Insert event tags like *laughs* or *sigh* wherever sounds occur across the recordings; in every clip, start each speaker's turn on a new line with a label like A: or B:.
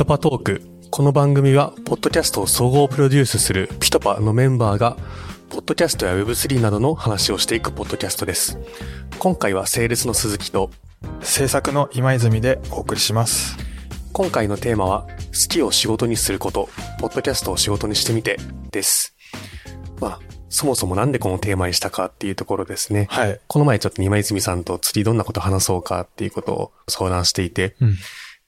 A: トパトーク。この番組は、ポッドキャストを総合プロデュースするピトパのメンバーが、ポッドキャストや Web3 などの話をしていくポッドキャストです。今回はセールスの鈴木と、
B: 制作の今泉でお送りします。
A: 今回のテーマは、好きを仕事にすること、ポッドキャストを仕事にしてみて、です。まあ、そもそもなんでこのテーマにしたかっていうところですね。
B: はい。
A: この前ちょっと今泉さんと次どんなこと話そうかっていうことを相談していて、
B: うん。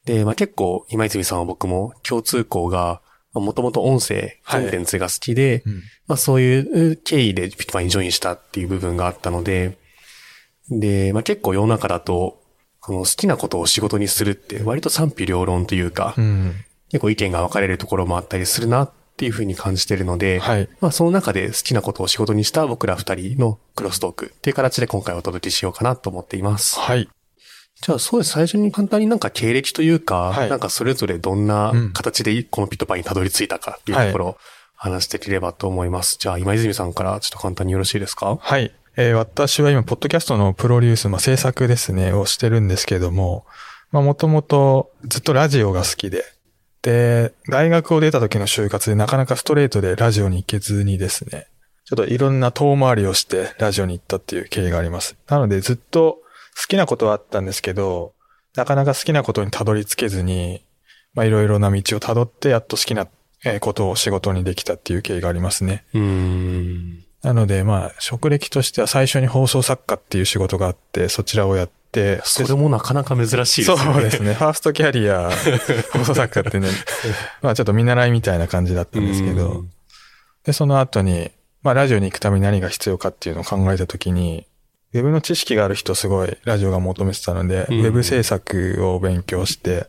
A: で、まあ、結構今泉さんは僕も共通項が、もともと音声、コンテンツが好きで、
B: うん。
A: まあそういう経緯でピットパイにジョインしたっていう部分があったので、で、まあ結構世の中だと、この好きなことを仕事にするって割と賛否両論というか、
B: うん。
A: 結構意見が分かれるところもあったりするなっていうふうに感じてるので、
B: はい。
A: まあその中で好きなことを仕事にした僕ら二人のクロストークっていう形で今回お届けしようかなと思っています。
B: はい。
A: じゃあそうです。最初に簡単になんか経歴というか、
B: はい
A: なんかそれぞれどんな
B: うん
A: 形でこのピットパイにたどり着いたかっていうところを話していければと思います。じゃあ今泉さんからちょっと簡単によろしいですか？
B: はい。えー私は今、ポッドキャストのプロデュース、まあ、制作ですね、をしてるんですけども、まあ、もともとずっとラジオが好きで、で、大学を出た時の就活でなかなかストレートでラジオに行けずにですね、ちょっといろんな遠回りをしてラジオに行ったっていう経緯があります。なのでずっと好きなことはあったんですけど、なかなか好きなことにたどり着けずに、まあいろいろな道をたどってやっと好きなえーことを仕事にできたっていう経緯がありますね。
A: うーん。
B: なので、まあ、職歴としては最初に放送作家っていう仕事があって、そちらをやって、
A: それもなかなか珍しいですね。
B: そうですね。ファーストキャリア、*laughs* 放送作家ってね、まあちょっと見習いみたいな感じだったんですけ
A: う
B: ど
A: ん、
B: で、その後に、まあラジオに行くために何が必要かっていうのを考えたときに、ウェブの知識がある人すごいラジオが求めてたので、
A: うん
B: ウェブ制作を勉強して、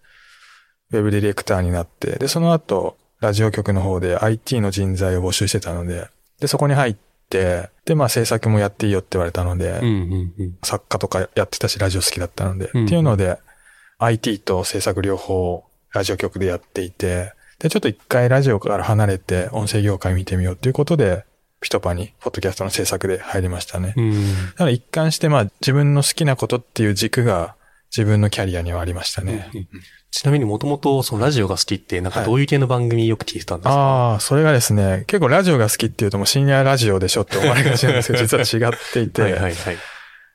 B: ウェブディレクターになって、で、その後、ラジオ局の方で IT の人材を募集してたので、で、そこに入って、で、まあ制作もやっていいよって言われたので、
A: うんうんうん。
B: 作家とかやってたし、ラジオ好きだったので、
A: うん
B: っていうので、IT と制作両方、ラジオ局でやっていて、で、ちょっと一回ラジオから離れて、音声業界見てみようっていうことで、ピトパに、ポッドキャストの制作で入りましたね。
A: うん。
B: なので一貫して、まあ、自分の好きなことっていう軸が、自分のキャリアにはありましたね。
A: ちなみにもともとそのラジオが好きって、なんかどういう系の番組よく聞いてたんですか、
B: ああ、それがですね、結構ラジオが好きっていうともう深夜ラジオでしょって思われがちなんですけど、*laughs* 実は違っていて、
A: はいはいはい。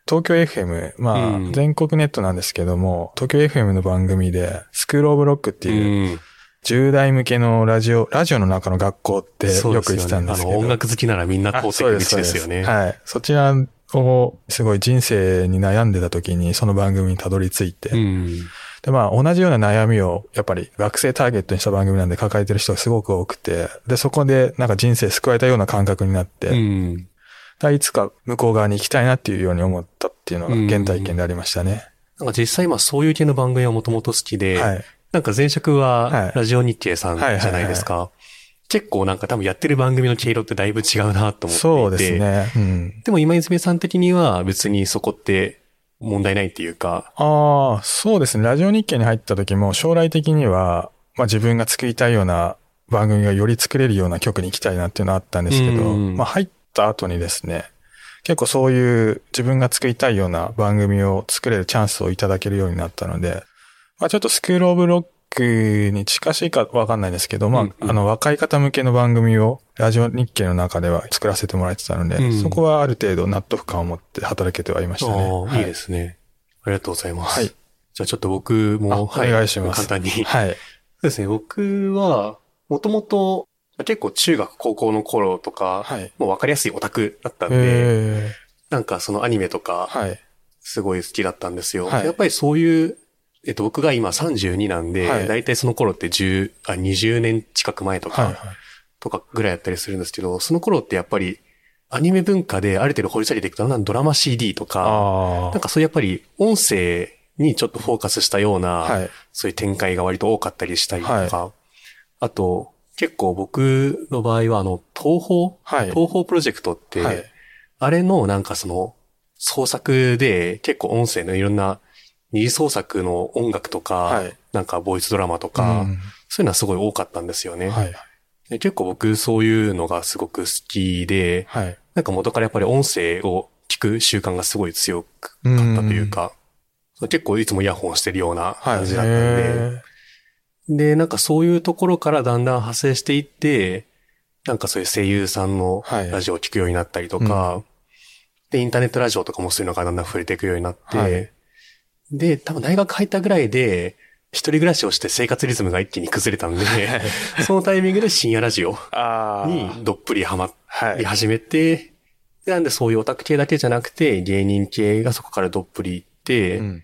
B: 東京 FM、まあ、
A: うん
B: 全国ネットなんですけども、東京 FM の番組で、スクールオブロックっていう、
A: うん。
B: 10代向けのラジオ、ラジオの中の学校ってよく言ってたんですけど。
A: あの、音楽好きならみんな通ってくる道ですよね。
B: はい。そちらを、すごい人生に悩んでた時に、その番組にたどり着いて、
A: うん。
B: で、まあ、同じような悩みを、やっぱり学生ターゲットにした番組なんで抱えてる人がすごく多くて、で、そこでなんか人生救われたような感覚になって、
A: うん。
B: だいつか向こう側に行きたいなっていうように思ったっていうのが原体験でありましたね。
A: なんか実際今そういう系の番組はもともと好きで、
B: はい。
A: なんか前職
B: は
A: はいラジオ日経さんじゃないですか。結構なんか多分やってる番組の毛色ってだいぶ違うなと思っていて。
B: そうです。ね。うん。
A: でも今泉さん的には別にそこって問題ないっていうか、
B: ああ、そうですね。ラジオ日経に入った時も将来的には、まあ自分が作りたいような番組がより作れるような曲に行きたいなっていうのはあったんですけど、
A: うん
B: まあ入った後にですね、結構そういう自分が作りたいような番組を作れるチャンスをいただけるようになったので、まあちょっとスクールオブロックに近しいかわかんないですけど、まあ、
A: うんうん
B: あの若い方向けの番組をラジオ日経の中では作らせてもらってたので、
A: うん
B: そこはある程度納得感を持って働けてはいましたね。はい
A: いですね。ありがとうございます。
B: はい
A: じゃあちょっと僕も、
B: あお願いします
A: 簡単に。そう
B: はい。
A: ですね。僕は、もともと結構中学高校の頃とか、
B: はい。
A: もうわかりやすいオタクだったんで、
B: え
A: なんかそのアニメとか、
B: はい。
A: すごい好きだったんですよ。
B: はい
A: やっぱりそういう、えっと、僕が今32なんで、
B: はい
A: だいたいその頃って10、あ、20年近く前とか、
B: はい。
A: とかぐらいやったりするんですけど、その頃ってやっぱり、アニメ文化である程度掘り下げていくと、なんドラマ CD とか、
B: あ
A: なんかそういうやっぱり音声にちょっとフォーカスしたような、
B: あ。はい。
A: そういう展開が割と多かったりしたりとか、あと、結構僕の場合はあの、東宝、
B: はい。
A: 東宝プロジェクトって、
B: はい。
A: あれのなんかその、創作で結構音声のいろんな二次創作の音楽とか、
B: はい
A: なんかボイスドラマとか、
B: うん
A: そういうのはすごい多かったんですよね。
B: はい。
A: で結構僕そういうのがすごく好きで、
B: はい。
A: なんか元からやっぱり音声を聞く習慣がすごい強かったというか、結構いつもイヤホンしてるような
B: はい。
A: 感じだったんで、
B: へ
A: で、なんかそういうところからだんだん派生していって、なんかそういう声優さんの
B: はい
A: ラジオを聞くようになったりとか、で、インターネットラジオとかもそういうのがだんだん触れていくようになって、
B: はい
A: で、多分大学入ったぐらいで、一人暮らしをして生活リズムが一気に崩れたんで、*laughs* そのタイミングで深夜ラジオ
B: あ
A: にどっぷりハマ
B: はい
A: り。始めて、でなんでそういうオタク系だけじゃなくて、芸人系がそこからどっぷり行って、
B: うん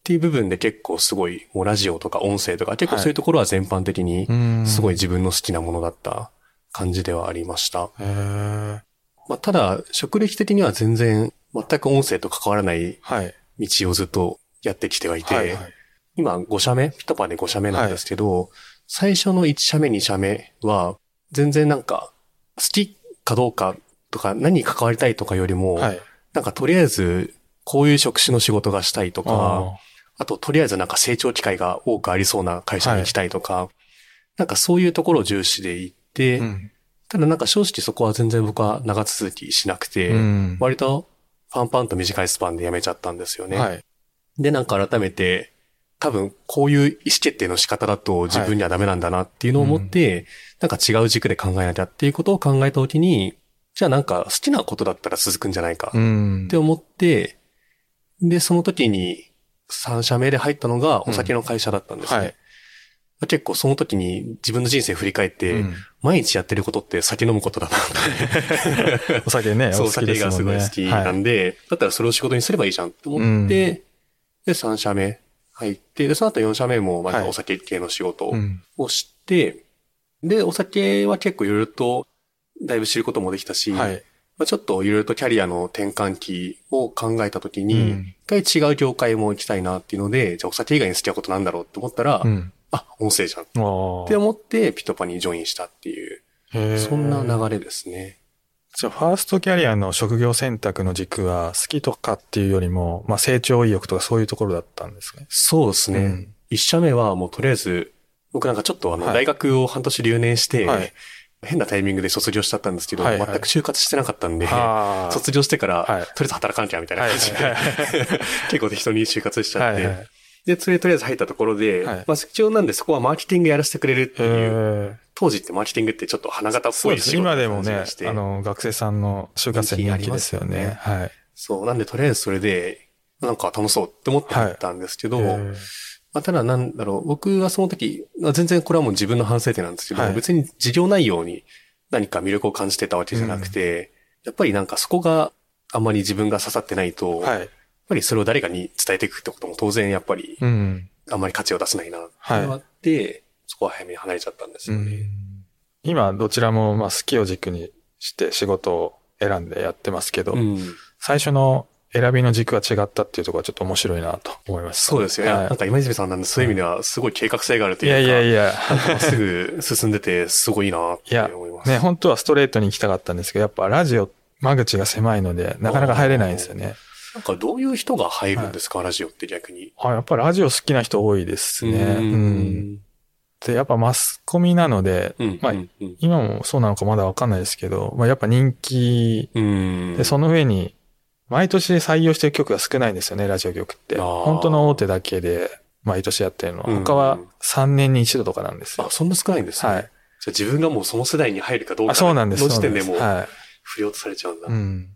A: っていう部分で結構すごい、もうラジオとか音声とか、結構そういうところは全般的に
B: うん
A: すごい自分の好きなものだった感じではありました。まあ、ただ、職歴的には全然、全く音声と関わらない
B: はい。
A: 道をずっとやってきてはいて、
B: はいはい。
A: 今5社目、ピトパで5社目なんですけど、最初の1社目、2社目は、全然なんか、好きかどうかとか、何に関わりたいとかよりも、
B: はい。
A: なんかとりあえず、こういう職種の仕事がしたいとか、
B: あ
A: あと、とりあえずなんか成長機会が多くありそうな会社に行きたいとか、なんかそういうところを重視で行って、
B: ーうん。
A: ただなんか正直そこは全然僕は長続きしなくて、
B: うん
A: 割とパンパンと短いスパンで辞めちゃったんですよね。
B: はい。
A: で、なんか改めて、多分こういう意思決定の仕方だと自分にはダメなんだなっていうのを思って、なんか違う軸で考えなきゃっていうことを考えたときに、じゃあなんか好きなことだったら続くんじゃないか
B: うん
A: って思って、で、その時に3社目で入ったのがお酒の会社だったんですね。
B: はい。
A: 結構その時に自分の人生振り返って、
B: うん
A: 毎日やってることって酒飲むことだなって。*laughs*
B: お酒ね、
A: そう、
B: お
A: 酒がす。ごい好きなんで、だったらそれを仕事にすればいいじゃんって思って、
B: うん
A: で、3社目入って、で、その後4社目もまた
B: はい
A: お酒系の仕事
B: はいうん
A: をして、で、お酒は結構いろいろとだいぶ知ることもできたし、
B: はい。
A: まあ、ちょっといろいろとキャリアの転換期を考えたときに、
B: うん
A: 一回違う業界も行きたいなっていうので、じゃあお酒以外に好きなことなんだろうって思ったら、
B: うん。
A: あ、音声じゃんっ。て思ってピトパにジョインしたっていう、そんな流れですね。
B: じゃあ、ファーストキャリアの職業選択の軸は、好きとかっていうよりも、まあ、成長意欲とかそういうところだったんですね。
A: そうですね。
B: うん。
A: 一社目はもうとりあえず、僕なんかちょっとあの、
B: はい。
A: 大学を半年留年して、
B: はい。
A: 変なタイミングで卒業しちゃったんですけど、
B: はいはい。
A: 全く就活してなかったんで。卒業してから、
B: はい。
A: とりあえず働かなきゃみたいな感じで、
B: はい。はい。*laughs*
A: 結構適当に就活しちゃって、
B: はい。はい。
A: で、それでとりあえず入ったところで、
B: はい。
A: まあ必要なんでそこはマーケティングやらせてくれるって
B: へ
A: いう、
B: ー
A: 当時ってマーケティングってちょっと花形っ。ぽい仕事
B: 今でもねあの、学生さんの就活生人気ですよね。はい。
A: そう、なんでとりあえずそれで、なんか楽しそうって思ってたんですけど、
B: へー
A: まあ、ただなんだろう、僕はその時、まあ全然これはもう自分の反省点なんですけど、
B: はい
A: 別に事業内容に何か魅力を感じてたわけじゃなくて、やっぱりなんかそこがあんまり自分が刺さってないと、やっ
B: はい。
A: ぱりそれを誰かに伝えていくってことも当然やっぱり
B: うん。
A: あんまり価値を出せないなっていうのがあって、そこは早めに離れちゃったんですよね。
B: うん今、どちらも、まあ、好きを軸にして仕事を選んでやってますけど、
A: うん
B: 最初の選びの軸が違ったっていうところはちょっと面白いなと思います。
A: そうですよね。
B: はい
A: なんか今泉さんなんでそういう意味ではすごい計画性があるというか、
B: いやいやいや。
A: すぐ進んでてすごいなって
B: いや
A: 思います。*laughs*
B: ね、本当はストレートに行きたかったんですけど、やっぱラジオ、間口が狭いので、なかなか入れないんですよね。
A: なんかどういう人が入るんですか、ラジオって逆に。
B: あ、やっぱラジオ好きな人多いですね。うん。で、やっぱマスコミなので、
A: うん。
B: まあ今もそうなのかまだわかんないですけど、まあやっぱ人気
A: うん。
B: で、その上に、毎年採用してる曲が少ないんですよね、ラジオ局って。本当の大手だけで毎年やってるのは。
A: うん
B: 他は3年に一度とかなんですよ。
A: あ、そんな少ないんですね。
B: はい。
A: じゃあ自分がもうその世代に入るかどうか
B: あ、そうなんです。
A: の時点でもう
B: はい。
A: 不良とされちゃうんだ。
B: うん。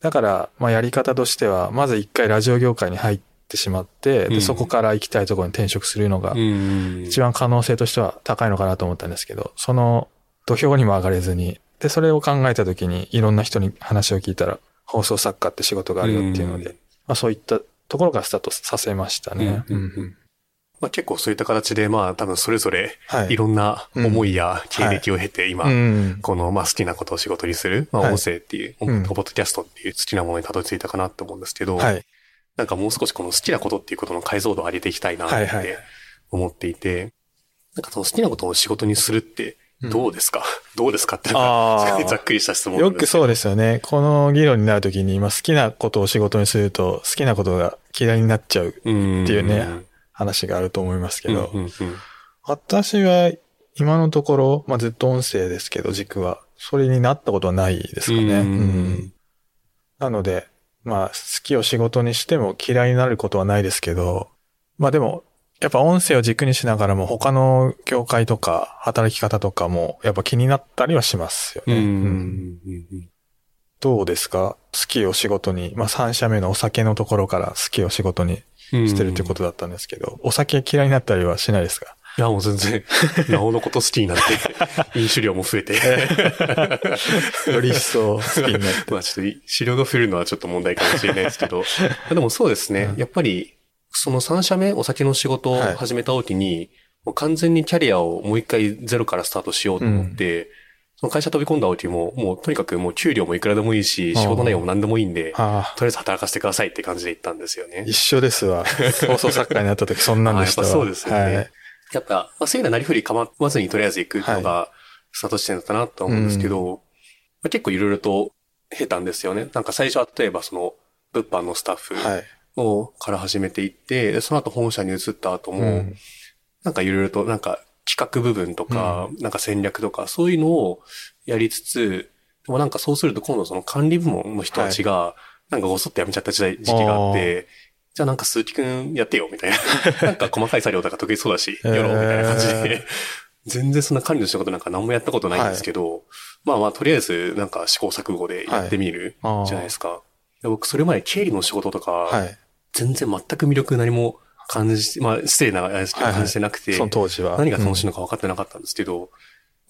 B: だから、まあやり方としては、まず一回ラジオ業界に入ってしまって、で、
A: うん。
B: そこから行きたいところに転職するのが、
A: ん
B: 一番可能性としては高いのかなと思ったんですけど、その土俵にも上がれずに、で、それを考えたときに、いろんな人に話を聞いたら、放送作家って仕事があるよっていうので、
A: うん
B: まあそういったところからスタートさせましたね。
A: うんうんうん。まあ、結構そういった形で、まあ多分それぞれ
B: はい。
A: いろんな思いや経歴を経て今、
B: うん。
A: このまあ好きなことを仕事にする、まあ
B: はい。
A: 音声っていう、
B: うん。
A: ポッドキャストっていう好きなものにたどり着いたかなと思うんですけど、
B: はい。
A: なんかもう少しこの好きなことっていうことの解像度を上げていきたいなって
B: はいはい。
A: 思っていて、なんかその好きなことを仕事にするってどうですか、*laughs* どうですかってなんか *laughs* ざっくりした質問
B: よくそうですよね。この議論になるときに、まあ好きなことを仕事にすると、好きなことが嫌いになっちゃう
A: うん
B: っていうね話があると思いますけど、
A: うんうんうん。
B: 私は今のところ、まあずっと音声ですけど、軸は、それになったことはないですかね。
A: うん。
B: うん。なので、まあ好きを仕事にしても嫌いになることはないですけど、まあでも、やっぱ音声を軸にしながらも他の業界とか働き方とかもやっぱ気になったりはしますよね。
A: うん。
B: うん。どうですか？好きを仕事に、まあ3社目のお酒のところから好きを仕事にしてるってことだったんですけど、お酒嫌いになったりはしないですか？
A: いや、もう全然、*laughs* なおのこと好きになって、飲酒量も増えて。*laughs*
B: より一層好きになって。*laughs*
A: まあちょっと、資料が増えるのはちょっと問題かもしれないですけど。でもそうですね。
B: うん
A: やっぱり、その3社目、お酒の仕事を始めた時に、もう完全にキャリアをもう一回ゼロからスタートしようと思って、その会社飛び込んだ時も、もうとにかくもう給料もいくらでもいいし、仕事内容も何でもいいんで、とりあえず働かせてくださいって感じで言ったんですよね。
B: 一緒ですわ。放送作家になった時そんなんでしたわ。
A: あやっぱそうですよね
B: はい。
A: やっぱ、まあ、そういうのはなりふり構わずにとりあえず行くのが、スタートしてんだったなと思うんですけど、まあ、結構いろいろと経たんですよね。なんか最初は例えばその、物販のスタッフ
B: はい。
A: を、から始めていって、でその後本社に移った後も、
B: うん。
A: なんかいろいろとなんか企画部分とか、なんか戦略とか、そういうのをやりつつ、でもなんかそうすると今度その管理部門の人たちが、なんかごそっと辞めちゃった時代時期があって、じゃあなんか鈴木くんやってよ、みたいな。*laughs* なんか細かい作業とか得意そうだし、やろう、みたいな感じで。全然そんな管理の仕事なんか何もやったことないんですけど、まあまあとりあえずなんか試行錯誤でやってみる
B: はい
A: じゃないですか。で僕それまで経理の仕事とか、
B: はい。
A: 全然全く魅力何も感じ、まあ失礼な感じてなくて、
B: その当時は。
A: 何が楽しい
B: い
A: のか分かってなかったんですけど、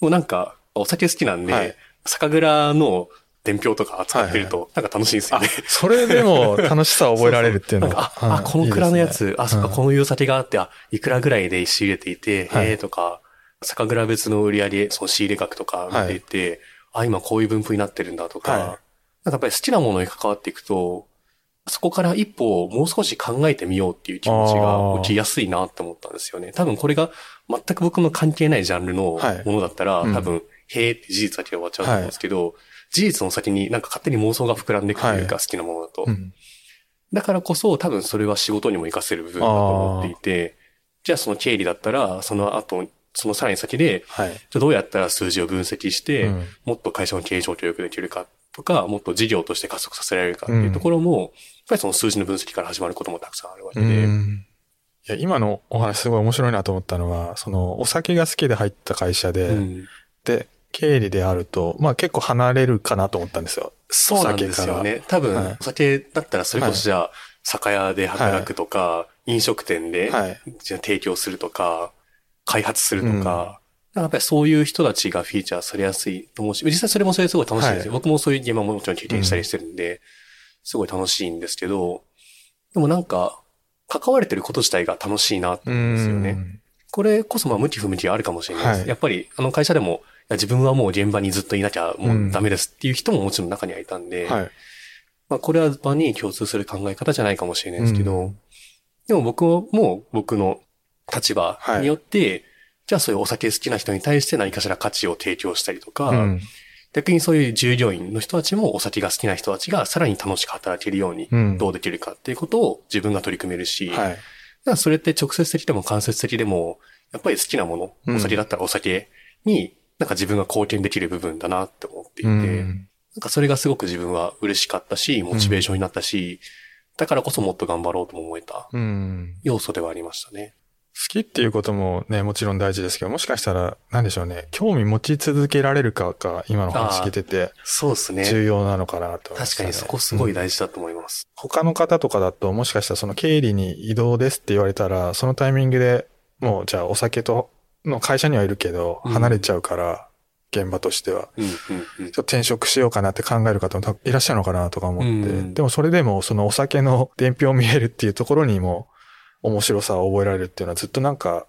A: もうなんか、お酒好きなんで、
B: はい
A: 酒蔵の伝票とか扱ってると、なんか楽しいんですよ
B: あ
A: ね。、
B: それでも楽しさを覚えられるっていうの
A: なん
B: は。*laughs*
A: か、あ、あこの蔵のやつ、あ、そっか、こ
B: の。
A: ういう酒があって、あ、いくらぐらいで仕入れていて、
B: はい
A: へえとか、酒蔵別の売り上げ、その仕入れ額とか見ていて、あ、今こういう分布になってるんだとか、
B: はい
A: なんかやっぱり好きなものに関わっていくと、そこから一歩もう少し考えてみようっていう気持ちが起きやすいなって思ったんですよね。多分これが全く僕の関係ないジャンルの
B: はい
A: ものだったら、
B: うん
A: 多分、へーって事実だけで終わっちゃうと思うんですけど、事実の先になんか勝手に妄想が膨らんでいくというか、
B: はい
A: 好きなものだと。
B: うん
A: だからこそ多分それは仕事にも活かせる部分だと思っていて、じゃあその経理だったら、その後、そのさらに先で、
B: はい。
A: じゃあどうやったら数字を分析して、
B: うん。
A: もっと会社の経営状況を良くできるかとか、もっと事業として加速させられるかっていうところも、やっぱりその数字の分析から始まることもたくさんあるわけ
B: う
A: で、
B: ん。いや今のお話すごい面白いなと思ったのは、そのお酒が好きで入った会社で、
A: うん。
B: で、経理であると、まあ結構離れるかなと思ったんですよ。
A: そうなんですよね。多分、
B: はい
A: お酒だったらそれこそじゃあ、酒屋で働くとか、飲食店で、
B: はい。
A: じゃあ提供するとか、開発するとか、やっぱりそういう人たちがフィーチャーされやすいと思うし、実際それもそれすごい楽しいんですよ。
B: は
A: 僕もそういう現場ももちろん経験したりしてるんで、すごい楽しいんですけど、でもなんか、関われてること自体が楽しいなって
B: う
A: 思うんですよね。
B: ん。
A: これこそまあ向き不向きがあるかもしれないです。
B: はい
A: やっぱりあの会社でも、自分はもう現場にずっといなきゃもうダメですっていう人ももちろん中にはいたんで、
B: はい。
A: まあこれは場に共通する考え方じゃないかもしれないですけど、
B: うん
A: でも僕も僕の立場によって、じゃあそういうお酒好きな人に対して何かしら価値を提供したりとか、
B: うん。
A: 逆にそういう従業員の人たちもお酒が好きな人たちがさらに楽しく働けるように
B: うん
A: どうできるかっていうことを自分が取り組めるし、
B: はい。
A: それって直接的でも間接的でも、やっぱり好きなもの、
B: うん
A: お酒だったらお酒に、なんか自分が貢献できる部分だなって思っていて、
B: うん
A: なんかそれがすごく自分は嬉しかったし、モチベーションになったし、だからこそもっと頑張ろうとも思えた
B: うん。
A: 要素ではありましたね。
B: 好きっていうこともね、もちろん大事ですけど、もしかしたら、なんでしょうね、興味持ち続けられるかが、今の話聞いてて、
A: そうですね。
B: 重要なのかなとね、
A: 確かにそこすごい
B: うん
A: 大事だと思います。
B: 他の方とかだと、もしかしたらその経理に移動ですって言われたら、そのタイミングでもう、じゃあお酒と、の会社にはいるけど、
A: うん
B: 離れちゃうから、現場としては。
A: うん、うん、うん
B: ちょっと転職しようかなって考える方もいらっしゃるのかなとか思って、
A: うん
B: でもそれでもそのお酒の伝票を見えるっていうところにも面白さを覚えられるっていうのはずっとなんか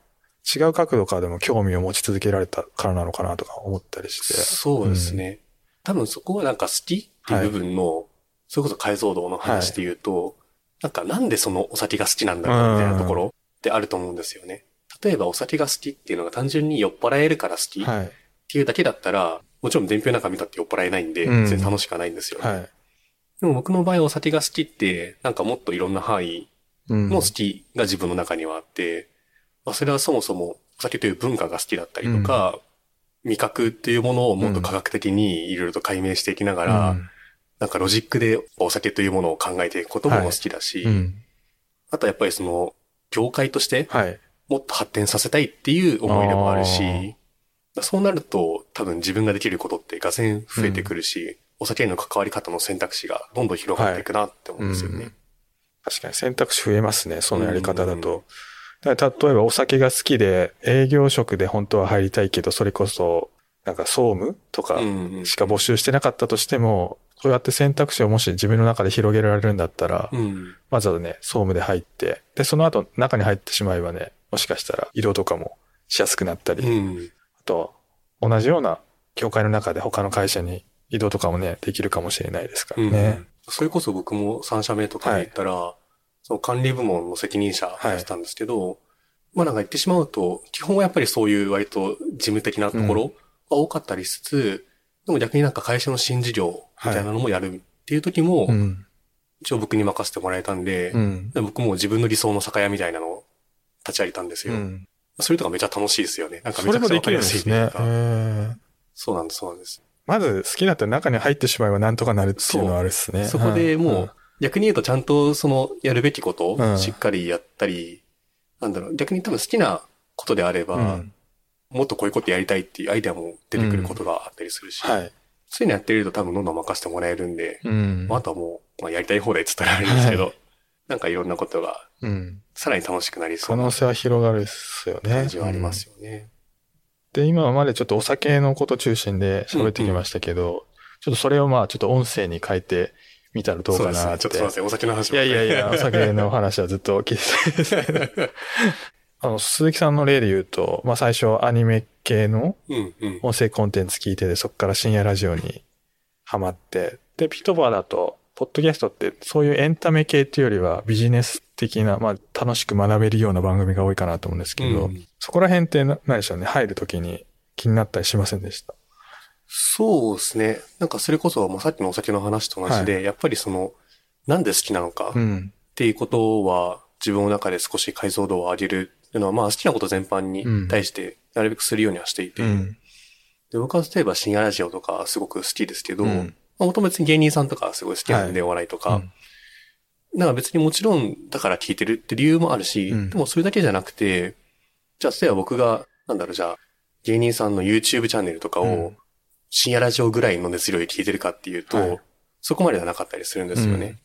B: 違う角度からでも興味を持ち続けられたからなのかなとか思ったりして。
A: そうですね。多分そこはなんか好きっていう部分の、それこそ解像度の話で言うと、なんかなんでそのお酒が好きなんだろうみたいなところってあると思うんですよね。例えばお酒が好きっていうのが単純に酔っ払えるから好きっ
B: はい。
A: ていうだけだったら、もちろん伝票なんか見たって酔っ払えないんで、
B: うん
A: 全然楽しくはないんですよね。
B: はい。
A: でも僕の場合お酒が好きって、なんかもっといろんな範囲
B: うん
A: の好きが自分の中にはあって、まあ、それはそもそもお酒という文化が好きだったりとか、味覚っていうものをもっと科学的にいろいろと解明していきながら、
B: うん
A: なんかロジックでお酒というものを考えていくことも好きだし、
B: うん。
A: あとやっぱりその、業界として、
B: はい。
A: もっと発展させたいっていう思いでもあるし、そうなると多分自分ができることってがぜん増えてくるし、お酒への関わり方の選択肢がどんどん広がっていくなって思うんですよね。
B: はいうん。確かに選択肢増えますね、そのやり方だと。だ例えばお酒が好きで営業職で本当は入りたいけど、それこそなんか総務とかしか募集してなかったとしても、そうやって選択肢をもし自分の中で広げられるんだったら、
A: うん、
B: まずはね、総務で入って、で、その後中に入ってしまえばね、もしかしたら移動とかもしやすくなったり、
A: うん、
B: あと、同じような業界の中で他の会社に移動とかもね、できるかもしれないですからね。うん。
A: それこそ僕も3社目とかで言ったら、はい、その管理部門の責任者やってたんですけど、はい、まあなんか言ってしまうと、基本はやっぱりそういう割と事務的なところが多かったりしつつ、うん、でも逆になんか会社の新事業みたいなのもやるっていう時も、はい、一応僕に任せてもらえたんで、
B: うん、で
A: 僕も自分の理想の酒屋みたいなのを立ち上げたんですよ。うん、それとかめちゃ楽しいですよね。なんかめちゃくちゃわかりやすいというか。そうなんです、そうなんです。
B: まず好きだったら中に入ってしまえばなんとかなるっていうのはあるっすね。
A: そこでもう、逆に言うとちゃんとそのやるべきことをしっかりやったり、うん、なんだろう、逆に多分好きなことであれば、うん、もっとこういうことやりたいっていうアイデアも出てくることがあったりするし、
B: はい、
A: そういうのやってると多分どんどん任せてもらえるんで、
B: うん、
A: あとはもう、まあ、やりたい放題って言ったらあれですけど、はい、なんかいろんなことが、さらに楽しくなりそう
B: 可能性は広がるっすよね。
A: 感じはありますよね。
B: で、今までちょっとお酒のこと中心で喋ってきましたけど、うんうん、ちょっとそれをまあちょっと音声に変えてみたらどうかなって。
A: そうですね。ちょっとすいません。お酒の話
B: いやいやいや、お酒の話はずっと聞いてた *laughs* *laughs* あの、鈴木さんの例で言うと、まあ最初アニメ系の音声コンテンツ聞いてて、そこから深夜ラジオにハマって、で、ピトバーだと、ポッドキャストってそういうエンタメ系っていうよりはビジネス的な、まあ楽しく学べるような番組が多いかなと思うんですけど、うん、そこら辺って何でしょうね、入るときに気になったりしませんでした？
A: そうですね。なんかそれこそ、まあ、さっきのお酒の話と同じで、はい、やっぱりその、なんで好きなのかっていうことは、自分の中で少し解像度を上げるっていうのは、まあ好きなこと全般に対してなるべくするようにはしていて、うん、で僕は例えば深夜ラジオとかすごく好きですけど、もともと別に芸人さんとかすごい好きなんで、お笑いとか、なんか別にもちろんだから聞いてるって理由もあるし、うん、でもそれだけじゃなくて、じゃあ例えば僕が、なんだろう、じゃあ、芸人さんの YouTube チャンネルとかを、深夜ラジオぐらいの熱量で聞いてるかっていうと、はい、そこまではなかったりするんですよね。うん、っ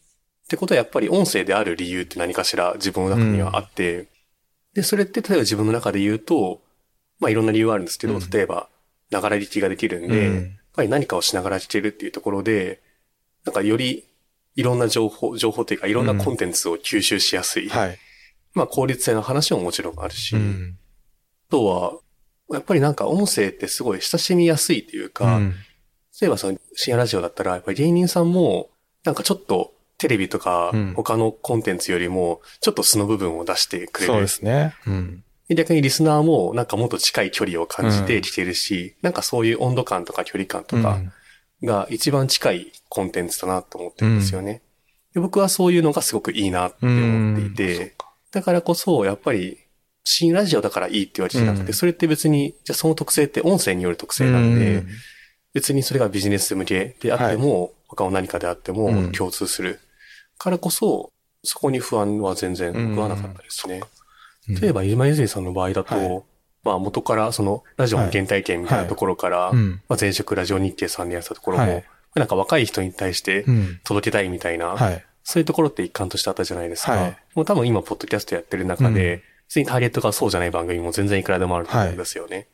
A: てことはやっぱり音声である理由って何かしら自分の中にはあって、うん、で、それって例えば自分の中で言うと、まあいろんな理由はあるんですけど、うん、例えば、ながら聞きができるんで、ぱり何かをしながら聞けるっていうところで、なんかよりいろんな情報、情報というかいろんなコンテンツを吸収しやすい。
B: はい、
A: まあ効率性の話ももちろんあるし、あとは、やっぱりなんか音声ってすごい親しみやすいというか、うん、例えばその深夜ラジオだったら、やっぱり芸人さんも、なんかちょっとテレビとか他のコンテンツよりも、ちょっと素の部分を出してくれる。
B: そうですね。うん。
A: 逆にリスナーもなんかもっと近い距離を感じて聞けるし、うん、なんかそういう温度感とか距離感とかが一番近いコンテンツだなと思ってるんですよね。うん、僕はそういうのがすごくいいなって思っていて、うん、だからこそやっぱり新ラジオだからいいって言われてなくて、うん、それって別に、じゃあその特性って音声による特性なんで、うん、別にそれがビジネス向けであっても、はい、他の何かであっても共通する。からこそ、そこに不安は全然僕はなかったですね。例えば、今泉さんの場合だと、はい、まあ元からそのラジオの原体験みたいなところから、はい、まあ前職ラジオ日経さんでやったところも、なんか若い人に対して届けたいみたいな、そういうところって一環としてあったじゃないですか。もう多分今、ポッドキャストやってる中で、別にターゲットがそうじゃない番組も全然いくらでもあると思うんですよね。はい、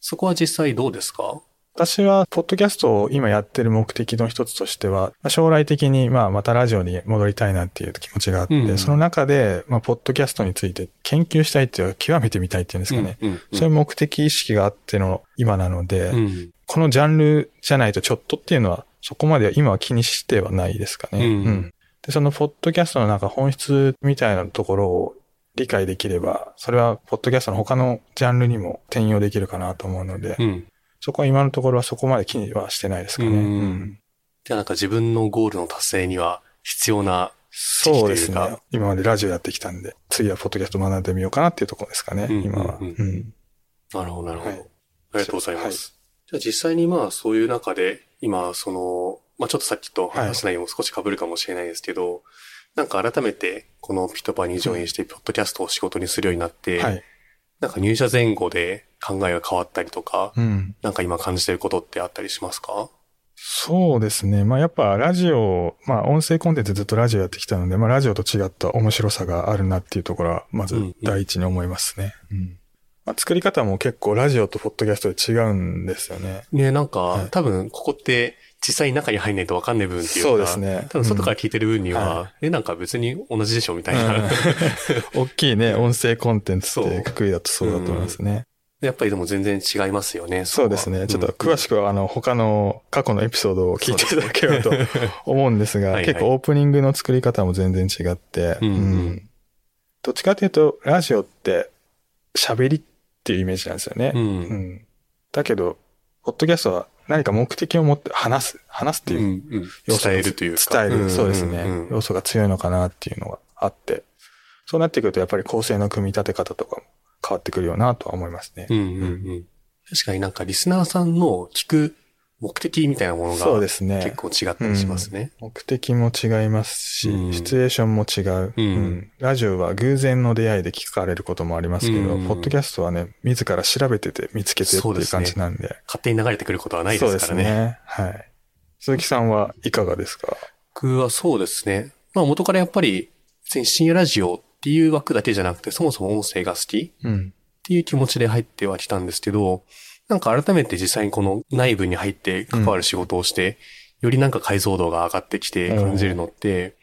A: そこは実際どうですか？
B: 私は、ポッドキャストを今やってる目的の一つとしては、将来的に、まあ、またラジオに戻りたいなっていう気持ちがあって、うん、その中で、まあ、ポッドキャストについて研究したいっていう極めてみたいっていうんですかね。うんうんうん、そういう目的意識があっての今なので、うん、このジャンルじゃないとちょっとっていうのは、そこまで今は気にしてはないですかね。うん、うん、で、そのポッドキャストのなんか本質みたいなところを理解できれば、それは、ポッドキャストの他のジャンルにも転用できるかなと思うので、
A: うん、
B: そこは今のところはそこまで気にはしてないですかね。うん。
A: じゃあなんか自分のゴールの達成には必要な
B: そうですね。今までラジオやってきたんで、次はポッドキャスト学んでみようかなっていうところですかね、うん、今は、うん。
A: なるほど、なるほど、はい。ありがとうございます。はい、じゃあ実際にまあそういう中で、今その、まあちょっとさっきと話し内容も少し被るかもしれないですけど、なんか改めてこのピトパにジョインして、ポッドキャストを仕事にするようになって、はい、なんか入社前後で考えが変わったりとか、
B: うん。
A: なんか今感じてることってあったりしますか？
B: そうですね。まあやっぱラジオ、まあ音声コンテンツずっとラジオやってきたので、まあラジオと違った面白さがあるなっていうところは、まず第一に思いますね。うんまあ、作り方も結構ラジオとポッドキャストで違うんですよね。
A: ね、なんか、
B: はい
A: 多分ここって実際に中に入んないとわかんない部分っていうか、
B: そうですね
A: 多分外から聞いてる分には、
B: うんは
A: え、なんか別に同じでしょみたいな。
B: うん *laughs* 大きいね、音声コンテンツってくくりだとそうだと思いますね。
A: やっぱりでも全然違いますよね。
B: そうですね。ちょっと詳しくは、あの、他の過去のエピソードを聞いていただければと思うんですが、結構オープニングの作り方も全然違って、
A: うんうん
B: どっちかというと、ラジオって喋りっていうイメージなんですよね。
A: うん。
B: うんだけど、ポッドキャストは何か目的を持って話す、話すっていう
A: うんうん
B: 要素が
A: 伝えるというか。
B: 伝える、
A: ん
B: そうですね、
A: うん
B: 要素が強いのかなっていうのがあって、そうなってくるとやっぱり構成の組み立て方とかも変わってくるよなとは思いますね。
A: うんうんうん。確かになんかリスナーさんの聞く目的みたいなものが
B: そうですね。
A: 結構違ったりしますね。
B: 目的も違いますし、
A: うん
B: シチュエーションも違う、
A: うん
B: ラジオは偶然の出会いで聞かれることもありますけど、
A: うん
B: ポッドキャストはね、自ら調べてて見つけてっていう
A: そうですね
B: 感じなんで。
A: 勝手に流れてくることはない
B: そう
A: ですからね。
B: はい。鈴木さんはいかがですか？
A: 僕はそうですね。まあ元からやっぱり、深夜ラジオっていう枠だけじゃなくて、そもそも音声が好き
B: うん。
A: っていう気持ちで入ってはきたんですけど、なんか改めて実際にこの内部に入って関わる仕事をして、よりなんか解像度が上がってきて感じるのって、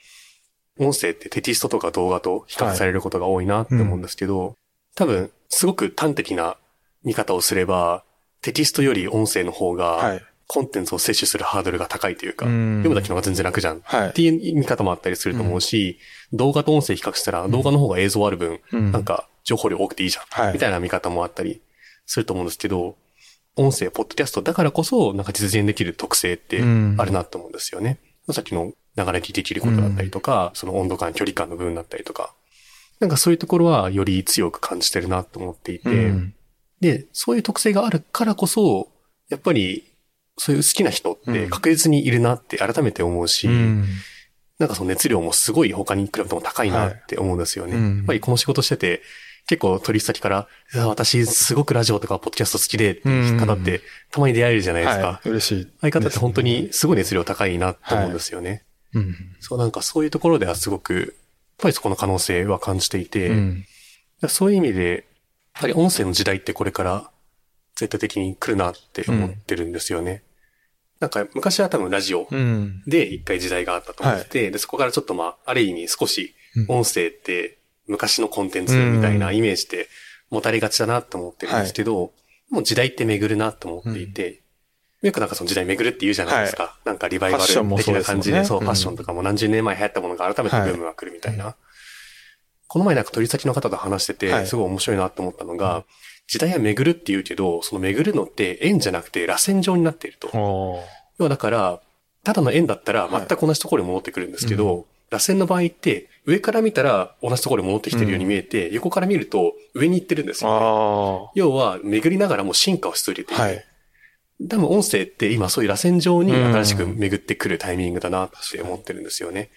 A: 音声ってテキストとか動画と比較されることが多いなって思うんですけど、多分すごく端的な見方をすれば、テキストより音声の方が
B: はい。
A: コンテンツを摂取するハードルが高いというか、
B: うん。
A: 読むだけの方が全然楽じゃん。
B: はい。
A: っていう見方もあったりすると思うし、動画と音声比較したら動画の方が映像ある分、
B: うん。
A: なんか情報量多くていいじゃん。
B: はい。
A: みたいな見方もあったりすると思うんですけど、音声、ポッドキャストだからこそ、なんか実現できる特性って
B: うん。
A: あるなと思うんですよね。さっきの流れ聞いてきることだったりとか、その温度感、距離感の部分だったりとか、なんかそういうところはより強く感じてるなと思っていて、
B: うん。
A: で、そういう特性があるからこそ、やっぱり、そういう好きな人って確実にいるなって改めて思うし、
B: うん
A: なんかその熱量もすごい他に比べても高いなって思うんですよね。
B: はいうん
A: やっぱりこの仕事してて、結構取引先から、私すごくラジオとかポッドキャスト好きでっていう方ってたまに出会えるじゃないですか。
B: はい。嬉しい。
A: 相方って本当にすごい熱量高いなと思うんですよね。
B: うん。
A: そうなんかそういうところではすごく、やっぱりそこの可能性は感じていて、
B: うん。
A: そういう意味で、やはり音声の時代ってこれから絶対的に来るなって思ってるんですよね。なんか昔は多分ラジオ
B: うん。
A: で一回時代があったと思ってて、で、そこからちょっとまあ、ある意味少し音声って昔のコンテンツみたいなイメージで持たれがちだなと思ってるんですけど、もう時代って巡るなと思っていて、よくなんかその時代巡るって言うじゃないですか。なんかリバイバル的な感じで、そう、
B: うん。
A: ファッションとかも何十年前流行ったものが改めてブームが来るみたいな。この前なんか取り先の方と話してて、
B: はい。
A: すごい面白いなと思ったのが、時代は巡るって言うけど、その巡るのって円じゃなくて螺旋状になっていると。要はだから、ただの円だったら全く同じところに戻ってくるんですけど、螺旋の場合って、上から見たら同じところに戻ってきてるように見えて、横から見ると上に行ってるんですよ、ね。
B: あ
A: 要は、巡りながらも進化をし続けてい
B: あ。
A: る。
B: はい。
A: 多分音声って今そういう螺旋状に新しく巡ってくるタイミングだなって思ってるんですよね。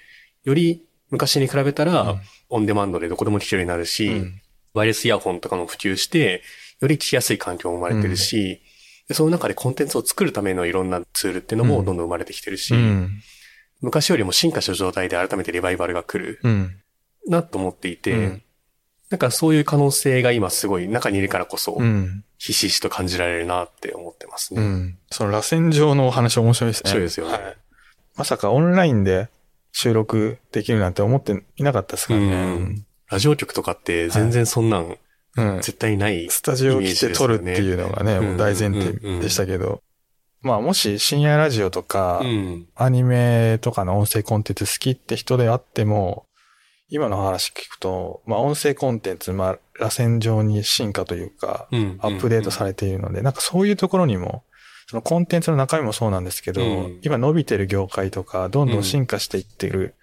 A: より昔に比べたら、オンデマンドでどこでも聞けるようになるし、
B: うん
A: ワイヤレスイヤホンとかも普及して、より聞きやすい環境も生まれてるし、でその中でコンテンツを作るためのいろんなツールっていうのもどんどん生まれてきてるし、
B: うん。
A: 昔よりも進化した状態で改めてリバイバルが来る
B: うん。
A: なと思っていて、
B: うん
A: なんかそういう可能性が今すごい中にいるからこそ、
B: うん。
A: ひしひしと感じられるなって思ってますね。
B: うん。その螺旋状のお話面白いですね。
A: 面白いですよね
B: はいまさかオンラインで収録できるなんて思っていなかったですから
A: う
B: ね
A: ん。ラジオ局とかって全然そんなん
B: うん。
A: 絶対ない。
B: スタジオ来て撮るっていうのがね、
A: うん
B: もう大前提でしたけど。まあもし深夜ラジオとか
A: う、ん。
B: アニメとかの音声コンテンツ好きって人であっても、今の話聞くと、まあ音声コンテンツ、まあ螺旋状に進化というか、
A: うん。
B: アップデートされているので、なんかそういうところにも、そのコンテンツの中身もそうなんですけど、
A: うん
B: 今伸びてる業界とか、どんどん進化していってる、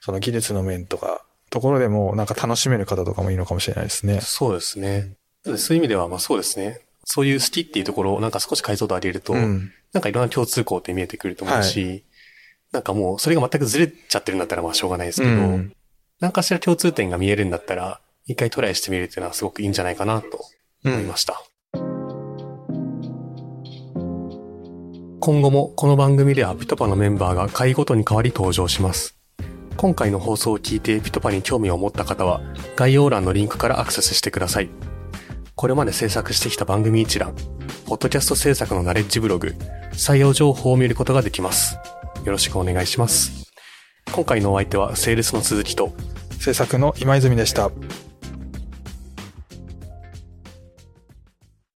B: その技術の面とか、ところでもなんか楽しめる方とかもいいのかもしれないですね。
A: そうですね。そういう意味では、まあそうですね。そういう好きっていうところをなんか少し解像度上げると、
B: うん。
A: なんかいろんな共通項って見えてくると思うし、なんかもうそれが全くずれちゃってるんだったらまあしょうがないですけど、
B: うん
A: なんかしら共通点が見えるんだったら、一回トライしてみるっていうのはすごくいいんじゃないかなと思いました。今後もこの番組ではピトパのメンバーが回ごとに変わり登場します。今回の放送を聞いてピトパに興味を持った方は概要欄のリンクからアクセスしてください。これまで制作してきた番組一覧、ポッドキャスト制作のナレッジブログ、採用情報を見ることができます。よろしくお願いします。今回のお相手はセールスの鈴木と
B: 制作の今泉でした。